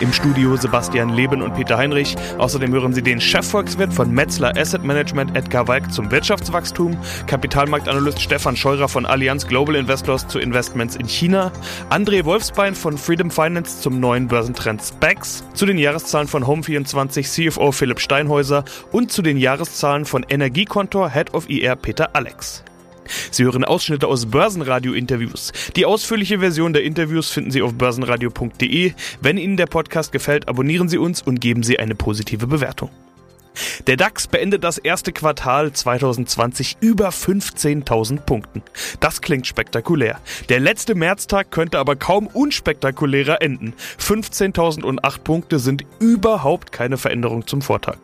Im Studio Sebastian Leben und Peter Heinrich. Außerdem hören Sie den Chefvolkswirt von Metzler Asset Management Edgar Walk zum Wirtschaftswachstum, Kapitalmarktanalyst Stefan Scheurer von Allianz Global Investors zu Investments in China, André Wolfsbein von Freedom Finance zum neuen Börsentrend SPACs, zu den Jahreszahlen von Home24 CFO Philipp Steinhäuser und zu den Jahreszahlen von Energiekontor Head of IR Peter Alex. Sie hören Ausschnitte aus Börsenradio-Interviews. Die ausführliche Version der Interviews finden Sie auf börsenradio.de. Wenn Ihnen der Podcast gefällt, abonnieren Sie uns und geben Sie eine positive Bewertung. Der DAX beendet das erste Quartal 2020 über 15.000 Punkten. Das klingt spektakulär. Der letzte Märztag könnte aber kaum unspektakulärer enden. 15.008 Punkte sind überhaupt keine Veränderung zum Vortag.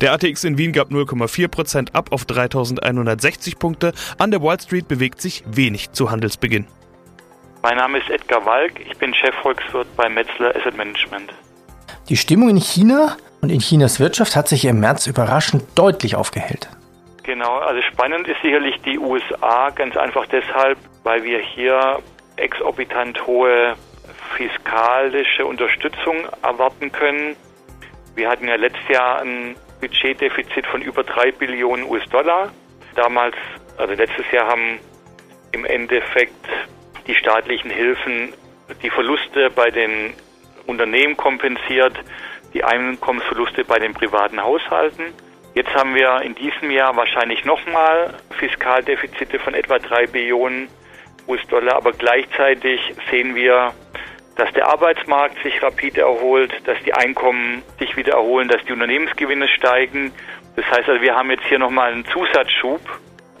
Der ATX in Wien gab 0,4% ab auf 3160 Punkte. An der Wall Street bewegt sich wenig zu Handelsbeginn. Mein Name ist Edgar Walk, ich bin Chefvolkswirt bei Metzler Asset Management. Die Stimmung in China und in Chinas Wirtschaft hat sich im März überraschend deutlich aufgehellt. Genau, also spannend ist sicherlich die USA, ganz einfach deshalb, weil wir hier exorbitant hohe fiskalische Unterstützung erwarten können. Wir hatten ja letztes Jahr ein Budgetdefizit von über drei Billionen US-Dollar. Damals, also letztes Jahr haben im Endeffekt die staatlichen Hilfen die Verluste bei den Unternehmen kompensiert, die Einkommensverluste bei den privaten Haushalten. Jetzt haben wir in diesem Jahr wahrscheinlich nochmal Fiskaldefizite von etwa drei Billionen US-Dollar, aber gleichzeitig sehen wir dass der Arbeitsmarkt sich rapide erholt, dass die Einkommen sich wieder erholen, dass die Unternehmensgewinne steigen. Das heißt also, wir haben jetzt hier nochmal einen Zusatzschub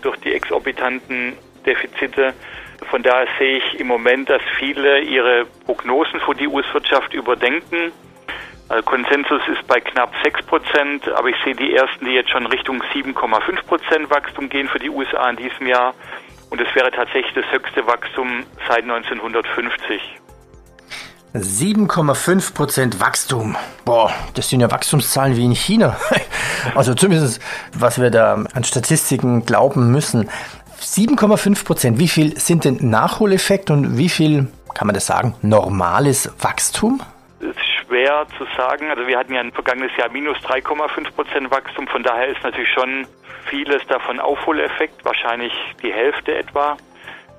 durch die exorbitanten Defizite. Von daher sehe ich im Moment, dass viele ihre Prognosen für die US-Wirtschaft überdenken. Also Konsensus ist bei knapp 6 Prozent, aber ich sehe die ersten, die jetzt schon Richtung 7,5 Prozent Wachstum gehen für die USA in diesem Jahr. Und es wäre tatsächlich das höchste Wachstum seit 1950. 7,5 Prozent Wachstum. Boah, das sind ja Wachstumszahlen wie in China. Also zumindest, was wir da an Statistiken glauben müssen. 7,5 Prozent. Wie viel sind denn Nachholeffekt und wie viel, kann man das sagen, normales Wachstum? Schwer zu sagen. Also wir hatten ja ein vergangenes Jahr minus 3,5 Prozent Wachstum. Von daher ist natürlich schon vieles davon Aufholeffekt. Wahrscheinlich die Hälfte etwa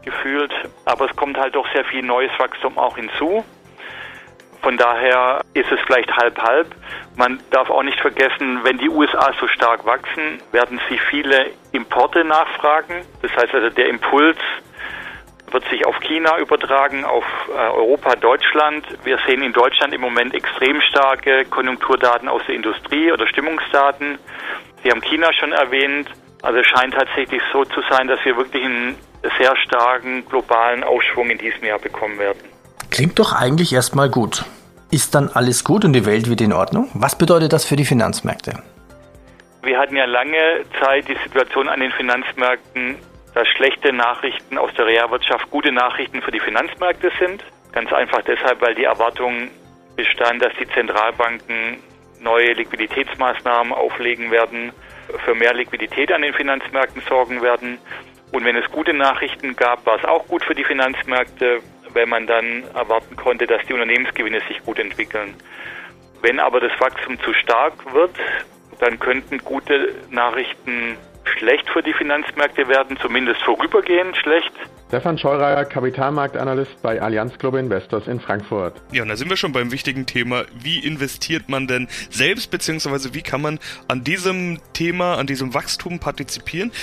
gefühlt. Aber es kommt halt doch sehr viel neues Wachstum auch hinzu. Von daher ist es vielleicht halb-halb. Man darf auch nicht vergessen, wenn die USA so stark wachsen, werden sie viele Importe nachfragen. Das heißt also, der Impuls wird sich auf China übertragen, auf äh, Europa, Deutschland. Wir sehen in Deutschland im Moment extrem starke Konjunkturdaten aus der Industrie oder Stimmungsdaten. Sie haben China schon erwähnt. Also es scheint tatsächlich so zu sein, dass wir wirklich einen sehr starken globalen Aufschwung in diesem Jahr bekommen werden. Klingt doch eigentlich erstmal gut. Ist dann alles gut und die Welt wieder in Ordnung? Was bedeutet das für die Finanzmärkte? Wir hatten ja lange Zeit die Situation an den Finanzmärkten, dass schlechte Nachrichten aus der Realwirtschaft gute Nachrichten für die Finanzmärkte sind. Ganz einfach deshalb, weil die Erwartung bestand, dass die Zentralbanken neue Liquiditätsmaßnahmen auflegen werden, für mehr Liquidität an den Finanzmärkten sorgen werden. Und wenn es gute Nachrichten gab, war es auch gut für die Finanzmärkte weil man dann erwarten konnte, dass die Unternehmensgewinne sich gut entwickeln. Wenn aber das Wachstum zu stark wird, dann könnten gute Nachrichten schlecht für die Finanzmärkte werden, zumindest vorübergehend schlecht. Stefan Scheurer, Kapitalmarktanalyst bei Allianz Global Investors in Frankfurt. Ja, und da sind wir schon beim wichtigen Thema. Wie investiert man denn selbst, beziehungsweise wie kann man an diesem Thema, an diesem Wachstum partizipieren?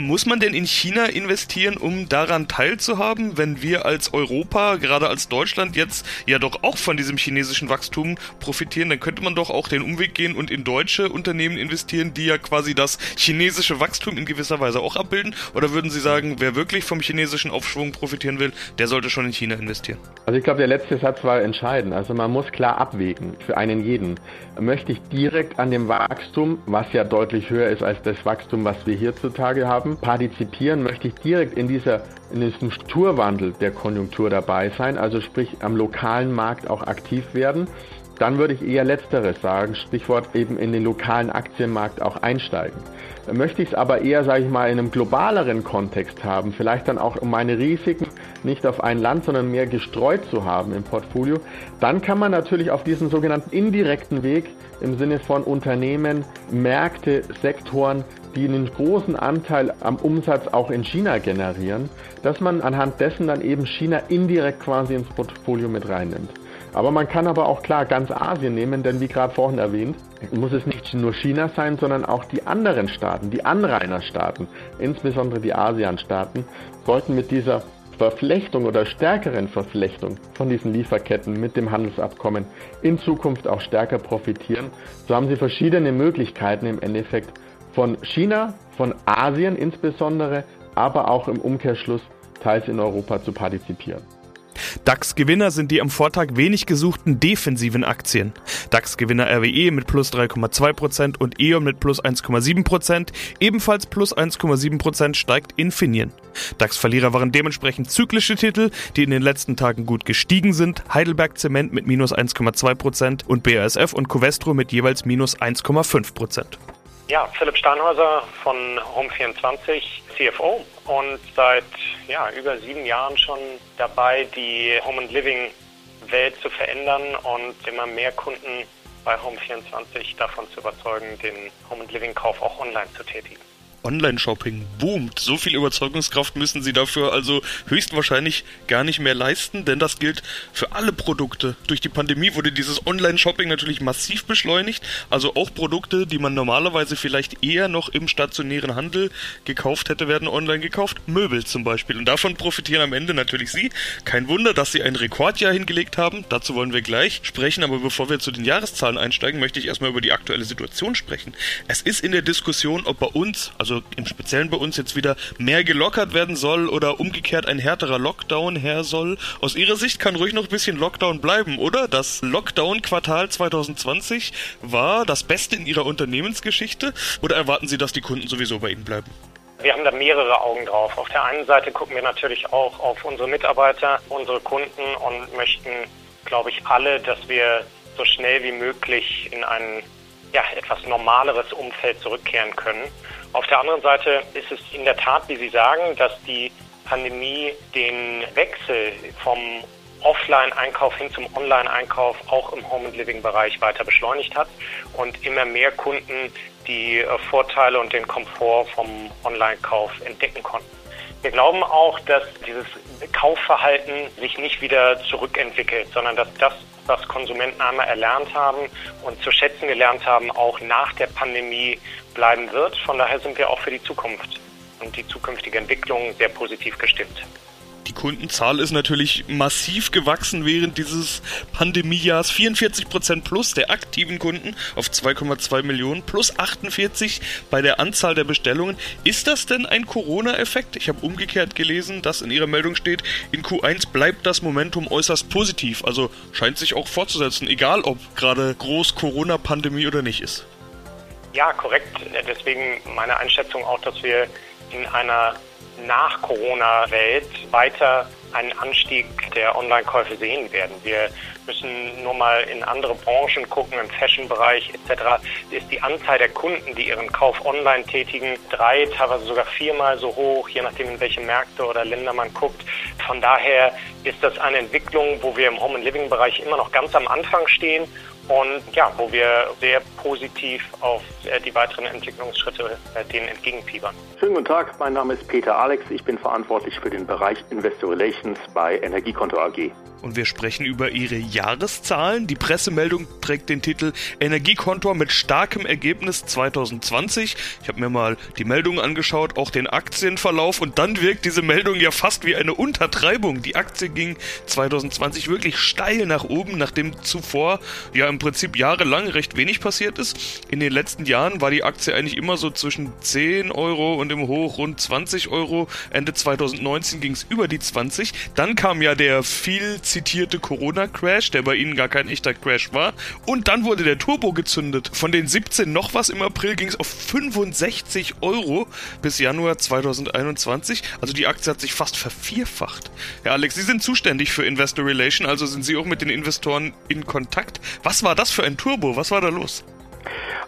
Muss man denn in China investieren, um daran teilzuhaben, wenn wir als Europa, gerade als Deutschland jetzt ja doch auch von diesem chinesischen Wachstum profitieren? Dann könnte man doch auch den Umweg gehen und in deutsche Unternehmen investieren, die ja quasi das chinesische Wachstum in gewisser Weise auch abbilden? Oder würden Sie sagen, wer wirklich vom chinesischen Aufschwung profitieren will, der sollte schon in China investieren? Also ich glaube, der letzte Satz war entscheidend. Also man muss klar abwägen für einen jeden. Möchte ich direkt an dem Wachstum, was ja deutlich höher ist als das Wachstum, was wir hierzutage haben, haben, partizipieren, möchte ich direkt in, dieser, in diesem Strukturwandel der Konjunktur dabei sein, also sprich am lokalen Markt auch aktiv werden. dann würde ich eher letzteres sagen, Stichwort eben in den lokalen Aktienmarkt auch einsteigen. Möchte ich es aber eher, sage ich mal, in einem globaleren Kontext haben, vielleicht dann auch um meine Risiken nicht auf ein Land, sondern mehr gestreut zu haben im Portfolio, dann kann man natürlich auf diesen sogenannten indirekten Weg im Sinne von Unternehmen, Märkte, Sektoren, die einen großen Anteil am Umsatz auch in China generieren, dass man anhand dessen dann eben China indirekt quasi ins Portfolio mit reinnimmt. Aber man kann aber auch klar ganz Asien nehmen, denn wie gerade vorhin erwähnt, muss es nicht nur China sein, sondern auch die anderen Staaten, die Anrainerstaaten, insbesondere die ASEAN-Staaten, sollten mit dieser Verflechtung oder stärkeren Verflechtung von diesen Lieferketten mit dem Handelsabkommen in Zukunft auch stärker profitieren. So haben sie verschiedene Möglichkeiten im Endeffekt von China, von Asien insbesondere, aber auch im Umkehrschluss teils in Europa zu partizipieren. DAX-Gewinner sind die am Vortag wenig gesuchten defensiven Aktien. DAX-Gewinner RWE mit plus 3,2% und E.ON mit plus 1,7%. Ebenfalls plus 1,7% steigt Infineon. DAX-Verlierer waren dementsprechend zyklische Titel, die in den letzten Tagen gut gestiegen sind. Heidelberg Zement mit minus 1,2% und BASF und Covestro mit jeweils minus 1,5%. Ja, Philipp Steinhäuser von Home24, CFO und seit ja, über sieben Jahren schon dabei, die Home and Living Welt zu verändern und immer mehr Kunden bei Home24 davon zu überzeugen, den Home and Living Kauf auch online zu tätigen. Online-Shopping boomt. So viel Überzeugungskraft müssen sie dafür also höchstwahrscheinlich gar nicht mehr leisten, denn das gilt für alle Produkte. Durch die Pandemie wurde dieses Online-Shopping natürlich massiv beschleunigt, also auch Produkte, die man normalerweise vielleicht eher noch im stationären Handel gekauft hätte, werden online gekauft. Möbel zum Beispiel. Und davon profitieren am Ende natürlich Sie. Kein Wunder, dass Sie ein Rekordjahr hingelegt haben. Dazu wollen wir gleich sprechen, aber bevor wir zu den Jahreszahlen einsteigen, möchte ich erstmal über die aktuelle Situation sprechen. Es ist in der Diskussion, ob bei uns, also im Speziellen bei uns jetzt wieder mehr gelockert werden soll oder umgekehrt ein härterer Lockdown her soll. Aus Ihrer Sicht kann ruhig noch ein bisschen Lockdown bleiben, oder? Das Lockdown-Quartal 2020 war das Beste in Ihrer Unternehmensgeschichte oder erwarten Sie, dass die Kunden sowieso bei Ihnen bleiben? Wir haben da mehrere Augen drauf. Auf der einen Seite gucken wir natürlich auch auf unsere Mitarbeiter, unsere Kunden und möchten, glaube ich, alle, dass wir so schnell wie möglich in ein ja, etwas normaleres Umfeld zurückkehren können. Auf der anderen Seite ist es in der Tat, wie Sie sagen, dass die Pandemie den Wechsel vom Offline-Einkauf hin zum Online-Einkauf auch im Home-and-Living-Bereich weiter beschleunigt hat und immer mehr Kunden die äh, Vorteile und den Komfort vom Online-Kauf entdecken konnten. Wir glauben auch, dass dieses Kaufverhalten sich nicht wieder zurückentwickelt, sondern dass das was Konsumenten einmal erlernt haben und zu schätzen gelernt haben, auch nach der Pandemie bleiben wird. Von daher sind wir auch für die Zukunft und die zukünftige Entwicklung sehr positiv gestimmt. Die Kundenzahl ist natürlich massiv gewachsen während dieses Pandemiejahrs. 44% plus der aktiven Kunden auf 2,2 Millionen plus 48 bei der Anzahl der Bestellungen. Ist das denn ein Corona-Effekt? Ich habe umgekehrt gelesen, dass in Ihrer Meldung steht, in Q1 bleibt das Momentum äußerst positiv. Also scheint sich auch fortzusetzen, egal ob gerade groß Corona-Pandemie oder nicht ist. Ja, korrekt. Deswegen meine Einschätzung auch, dass wir in einer nach Corona-Welt weiter einen Anstieg der Online-Käufe sehen werden. Wir müssen nur mal in andere Branchen gucken, im Fashion-Bereich etc. ist die Anzahl der Kunden, die ihren Kauf online tätigen, drei, teilweise sogar viermal so hoch, je nachdem in welche Märkte oder Länder man guckt. Von daher ist das eine Entwicklung, wo wir im Home-and-Living-Bereich immer noch ganz am Anfang stehen und ja, wo wir sehr positiv auf äh, die weiteren Entwicklungsschritte äh, denen entgegenfiebern. Schönen guten Tag, mein Name ist Peter Alex, ich bin verantwortlich für den Bereich Investor Relations bei Energiekonto AG. Und wir sprechen über ihre Jahreszahlen. Die Pressemeldung trägt den Titel Energiekontor mit starkem Ergebnis 2020. Ich habe mir mal die Meldung angeschaut, auch den Aktienverlauf und dann wirkt diese Meldung ja fast wie eine Untertreibung. Die Aktie ging 2020 wirklich steil nach oben, nachdem zuvor ja im Prinzip jahrelang recht wenig passiert ist. In den letzten Jahren war die Aktie eigentlich immer so zwischen 10 Euro und im Hoch rund 20 Euro. Ende 2019 ging es über die 20. Dann kam ja der viel zitierte Corona-Crash, der bei ihnen gar kein echter Crash war. Und dann wurde der Turbo gezündet. Von den 17 noch was im April ging es auf 65 Euro bis Januar 2021. Also die Aktie hat sich fast vervierfacht. Herr Alex, Sie sind zuständig für Investor Relation, also sind Sie auch mit den Investoren in Kontakt. Was war das für ein Turbo? Was war da los?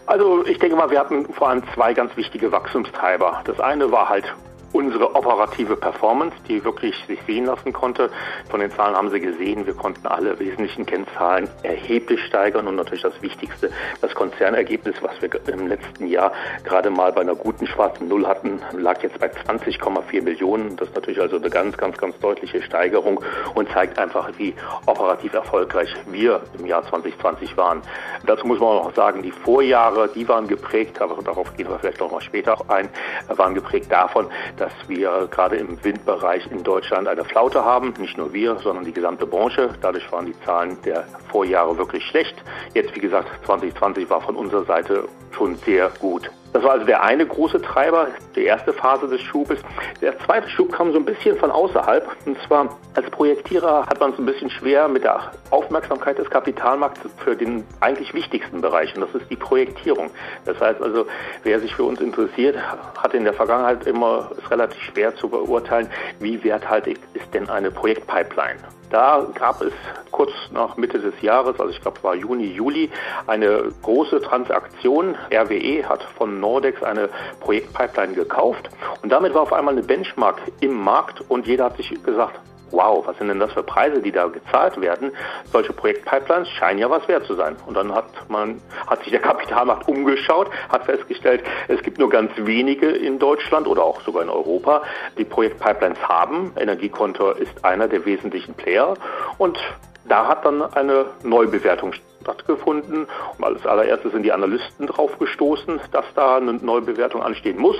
Also ich denke mal, wir hatten vor allem zwei ganz wichtige Wachstumstreiber. Das eine war halt unsere operative Performance, die wirklich sich sehen lassen konnte. Von den Zahlen haben Sie gesehen, wir konnten alle wesentlichen Kennzahlen erheblich steigern und natürlich das Wichtigste, das Konzernergebnis, was wir im letzten Jahr gerade mal bei einer guten schwarzen Null hatten, lag jetzt bei 20,4 Millionen. Das ist natürlich also eine ganz, ganz, ganz deutliche Steigerung und zeigt einfach, wie operativ erfolgreich wir im Jahr 2020 waren. Dazu muss man auch sagen, die Vorjahre, die waren geprägt, aber darauf gehen wir vielleicht noch mal später ein, waren geprägt davon, dass wir gerade im Windbereich in Deutschland eine Flaute haben. Nicht nur wir, sondern die gesamte Branche. Dadurch waren die Zahlen der Vorjahre wirklich schlecht. Jetzt, wie gesagt, 2020 war von unserer Seite schon sehr gut. Das war also der eine große Treiber, die erste Phase des Schubes. Der zweite Schub kam so ein bisschen von außerhalb. Und zwar als Projektierer hat man es ein bisschen schwer mit der Aufmerksamkeit des Kapitalmarkts für den eigentlich wichtigsten Bereich. Und das ist die Projektierung. Das heißt also, wer sich für uns interessiert, hat in der Vergangenheit immer es relativ schwer zu beurteilen, wie werthaltig ist denn eine Projektpipeline. Da gab es kurz nach Mitte des Jahres, also ich glaube es war Juni, Juli, eine große Transaktion. RWE hat von Nordex eine Projektpipeline gekauft und damit war auf einmal eine Benchmark im Markt und jeder hat sich gesagt, wow, was sind denn das für Preise, die da gezahlt werden? Solche Projektpipelines scheinen ja was wert zu sein. Und dann hat man, hat sich der Kapitalmarkt umgeschaut, hat festgestellt, es gibt nur ganz wenige in Deutschland oder auch sogar in Europa, die Projektpipelines haben. Energiekonto ist einer der wesentlichen Player und da hat dann eine Neubewertung stattgefunden. Und als allererstes sind die Analysten drauf gestoßen, dass da eine Neubewertung anstehen muss.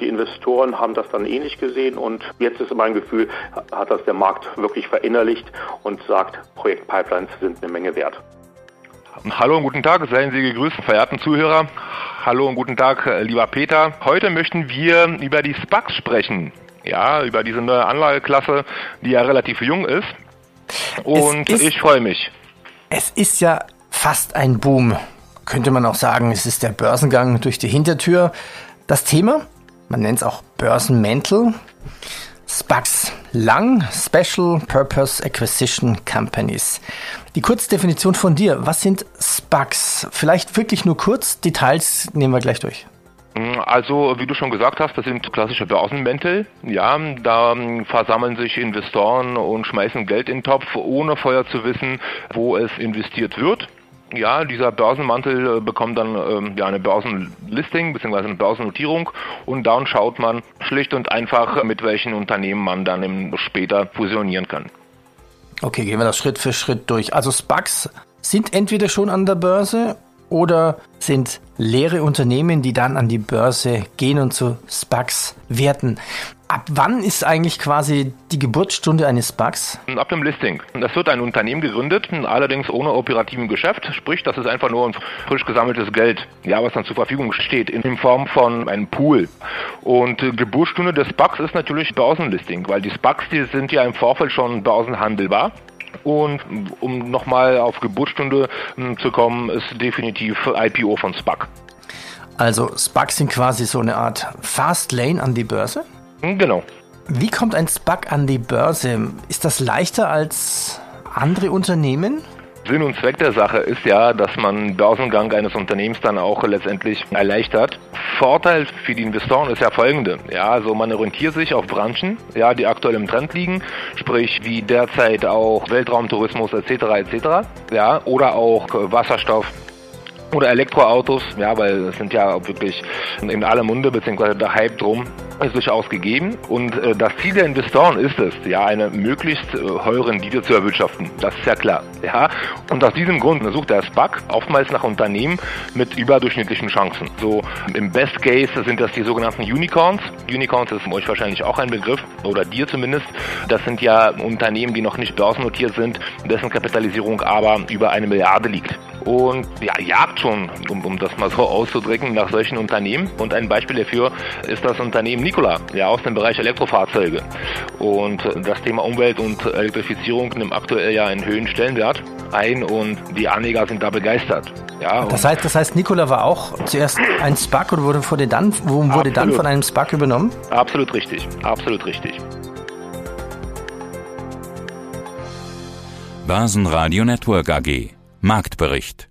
Die Investoren haben das dann ähnlich gesehen und jetzt ist mein Gefühl, hat das der Markt wirklich verinnerlicht und sagt, Projektpipelines sind eine Menge wert. Hallo und guten Tag, seien Sie gegrüßt, verehrten Zuhörer. Hallo und guten Tag, lieber Peter. Heute möchten wir über die SPACs sprechen. Ja, über diese neue Anlageklasse, die ja relativ jung ist. Und ist, ich freue mich. Es ist ja fast ein Boom. Könnte man auch sagen, es ist der Börsengang durch die Hintertür. Das Thema, man nennt es auch Börsenmental, SPACs, lang Special Purpose Acquisition Companies. Die Kurzdefinition von dir, was sind SPACs? Vielleicht wirklich nur kurz, Details nehmen wir gleich durch. Also, wie du schon gesagt hast, das sind klassische Börsenmäntel. Ja, da versammeln sich Investoren und schmeißen Geld in den Topf, ohne vorher zu wissen, wo es investiert wird. Ja, dieser Börsenmantel äh, bekommt dann ähm, ja eine Börsenlisting bzw. eine Börsennotierung und dann schaut man schlicht und einfach, mit welchen Unternehmen man dann später fusionieren kann. Okay, gehen wir das Schritt für Schritt durch. Also SPACs sind entweder schon an der Börse oder sind leere Unternehmen, die dann an die Börse gehen und zu SPACs werten. Ab wann ist eigentlich quasi die Geburtsstunde eines SPACs? Ab dem Listing. Das wird ein Unternehmen gegründet, allerdings ohne operativen Geschäft. Sprich, das ist einfach nur ein frisch gesammeltes Geld, ja, was dann zur Verfügung steht in Form von einem Pool. Und äh, Geburtsstunde des SPACs ist natürlich Börsenlisting, weil die SPACs, die sind ja im Vorfeld schon börsenhandelbar. Und um nochmal auf Geburtsstunde hm, zu kommen, ist definitiv IPO von SPAC. Also SPAC sind quasi so eine Art Fast Lane an die Börse? Hm, genau. Wie kommt ein SPAC an die Börse? Ist das leichter als andere Unternehmen? Sinn und Zweck der Sache ist ja, dass man Börsengang eines Unternehmens dann auch letztendlich erleichtert. Vorteil für die Investoren ist ja folgende. Ja, also man orientiert sich auf Branchen, ja, die aktuell im Trend liegen, sprich wie derzeit auch Weltraumtourismus etc. etc. Ja, oder auch Wasserstoff, oder Elektroautos, ja, weil das sind ja wirklich in aller Munde, beziehungsweise der Hype drum ist durchaus gegeben. Und äh, das Ziel der Investoren ist es, ja, eine möglichst äh, hohe Rendite zu erwirtschaften. Das ist ja klar. Ja. Und aus diesem Grund sucht der SPAC oftmals nach Unternehmen mit überdurchschnittlichen Chancen. So im Best Case sind das die sogenannten Unicorns. Unicorns ist euch wahrscheinlich auch ein Begriff, oder dir zumindest. Das sind ja Unternehmen, die noch nicht börsennotiert sind, dessen Kapitalisierung aber über eine Milliarde liegt und ja, jagt schon, um, um das mal so auszudrücken, nach solchen Unternehmen. Und ein Beispiel dafür ist das Unternehmen Nikola, ja, aus dem Bereich Elektrofahrzeuge. Und das Thema Umwelt und Elektrifizierung nimmt aktuell ja einen höheren Stellenwert ein und die Anleger sind da begeistert. Ja, das heißt, das heißt, Nikola war auch zuerst ein SPAC und wurde, wurde dann, wurde dann von einem SPAC übernommen? Absolut richtig, absolut richtig. Börsenradio Network AG. Marktbericht